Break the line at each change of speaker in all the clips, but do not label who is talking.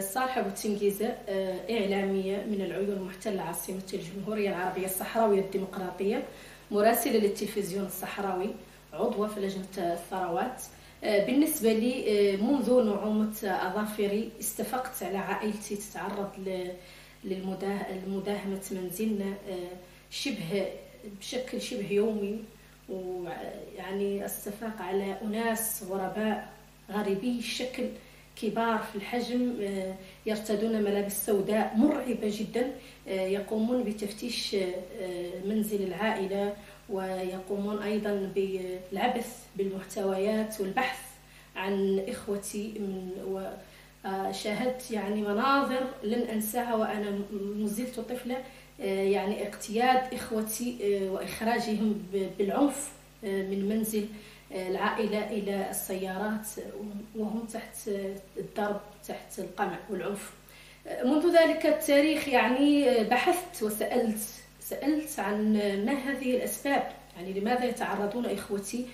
صالحة بوتنجيزة إعلامية من العيون المحتلة عاصمة الجمهورية العربية الصحراوية الديمقراطية مراسلة للتلفزيون الصحراوي عضوة في لجنة الثروات. بالنسبة لي منذ نعومة أظافري استفقت على عائلتي تتعرض لمداهمة منزلنا شبه بشكل شبه يومي ويعني أستفاق على أناس غرباء غريبي الشكل كبار في الحجم آه، يرتدون ملابس سوداء مرعبة جدا آه، يقومون بتفتيش آه، منزل العائلة ويقومون أيضا بالعبث بالمحتويات والبحث عن إخوتي من وشاهدت يعني مناظر لن أنساها وأنا مزلت طفلة يعني اقتياد إخوتي وإخراجهم بالعنف من منزل العائلة إلى السيارات وهم تحت الضرب تحت القمع والعنف. منذ ذلك التاريخ يعني بحثت وسألت سألت عن ما هذه الأسباب. يعني لماذا يتعرضون إخوتي؟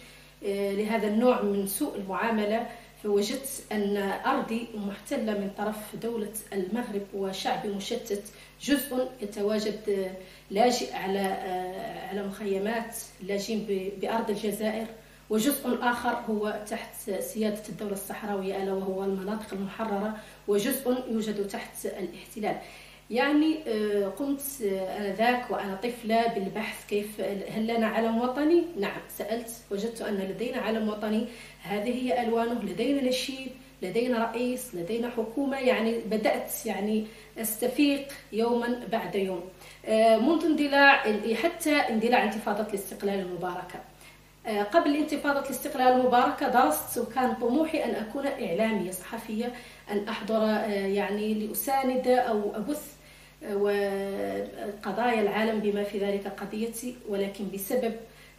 آه، لهذا النوع من سوء المعاملة. فوجدت أن أرضي محتلة من طرف دولة المغرب وشعب مشتت جزء يتواجد لاجئ على آه، على مخيمات لاجئين بأرض الجزائر. وجزء آخر هو تحت سيادة الدولة الصحراوية ألا وهو المناطق المحررة وجزء يوجد تحت الاحتلال. يعني آه، قمت آنذاك وأنا طفلة بالبحث كيف هل لنا علم وطني؟ نعم سألت وجدت أن لدينا علم وطني. هذه هي ألوانه. لدينا نشيد لدينا رئيس لدينا حكومة. يعني بدأت يعني أستفيق يوما بعد يوم. آه، منذ اندلاع حتى اندلاع انتفاضة الاستقلال المباركة. آه، قبل انتفاضة الاستقلال المباركة درست وكان طموحي أن أكون إعلامية صحفية أن أحضر آه، يعني لأساند أو أبث آه، قضايا العالم بما في ذلك قضيتي ولكن بسبب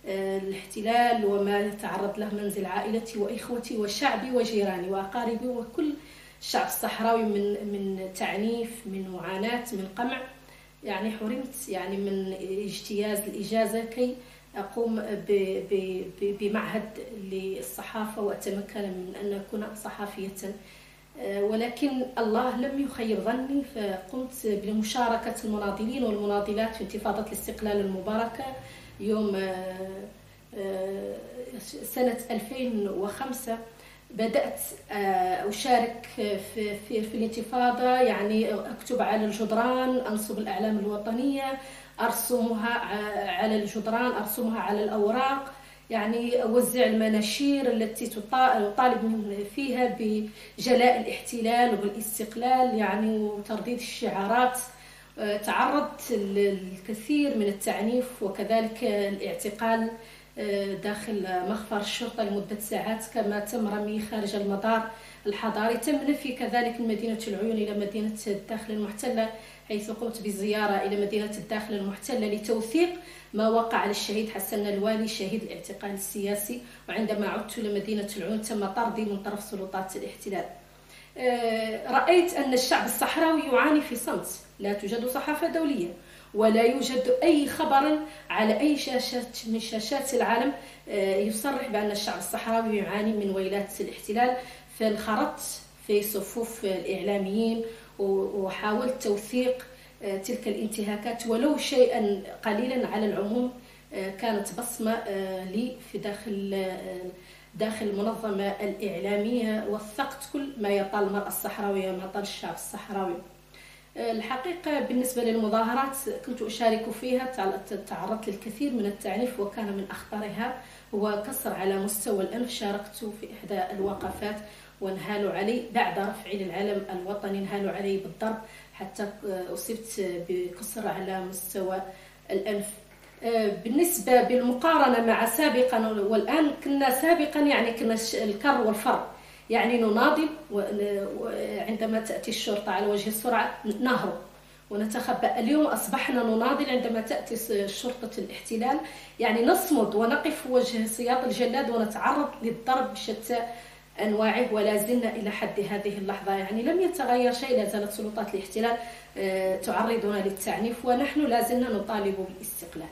الاحتلال وما يتعرض له منزل عائلتي وإخوتي وشعبي وجيراني وأقاربي وكل الشعب الصحراوي من من تعنيف من معاناة من قمع يعني حرمت يعني من اجتياز الإجازة كي أقوم بمعهد للصحافة وأتمكن من أن أكون صحفية. آه، ولكن الله لم يخير ظني فقمت بمشاركة المناضلين والمناضلات في انتفاضة الاستقلال المباركة يوم آه، آه، سنة 2005 بدأت أشارك في, في, في الانتفاضة يعني أكتب على الجدران أنصب الأعلام الوطنية أرسمها على الجدران أرسمها على الأوراق. يعني أوزع المناشير التي تطالب فيها بجلاء الاحتلال وبالاستقلال يعني وترديد الشعارات. آه، تعرضت للكثير من التعنيف وكذلك الاعتقال آه، داخل مخفر الشرطة لمدة ساعات كما تم رمي خارج المطار الحضاري تم نفي كذلك من مدينة العيون إلى مدينة الداخل المحتلة حيث قمت بزيارة إلى مدينة الداخل المحتلة لتوثيق ما وقع على الشهيد حسن الوالي شهيد الاعتقال السياسي وعندما عدت إلى مدينة العيون تم طردي من طرف سلطات الاحتلال. آه، رأيت أن الشعب الصحراوي يعاني في صمت لا توجد صحافة دولية ولا يوجد أي خبر على أي شاشات من شاشات العالم آه، يصرح بأن الشعب الصحراوي يعاني من ويلات الاحتلال. فانخرطت في صفوف الإعلاميين وحاولت توثيق آه، تلك الانتهاكات ولو شيئا قليلا على العموم آه، كانت بصمة لي في داخل داخل المنظمة الإعلامية. وثقت كل ما يطال المرأة الصحراوية وما يطال الشعب الصحراوي. الحقيقة بالنسبة للمظاهرات كنت أشارك فيها تعرضت للكثير من التعنيف وكان من أخطرها هو كسر على مستوى الأنف شاركت في إحدى الوقفات وانهالوا علي بعد رفعي للعلم الوطني انهالوا علي بالضرب حتى أصبت بكسر على مستوى الأنف. بالنسبة بالمقارنة مع سابقا والآن كنا سابقا يعني كنا الكر والفر. يعني نناضل عندما تأتي الشرطة على وجه السرعة نهرب ونتخبأ. اليوم أصبحنا نناضل عندما تأتي شرطة الاحتلال. يعني نصمد ونقف وجه سياط الجلاد ونتعرض للضرب بشتى أنواعه ولا زلنا إلى حد هذه اللحظة. يعني لم يتغير شيء لا زالت سلطات الاحتلال آه، تعرضنا للتعنيف ونحن لا زلنا نطالب بالاستقلال.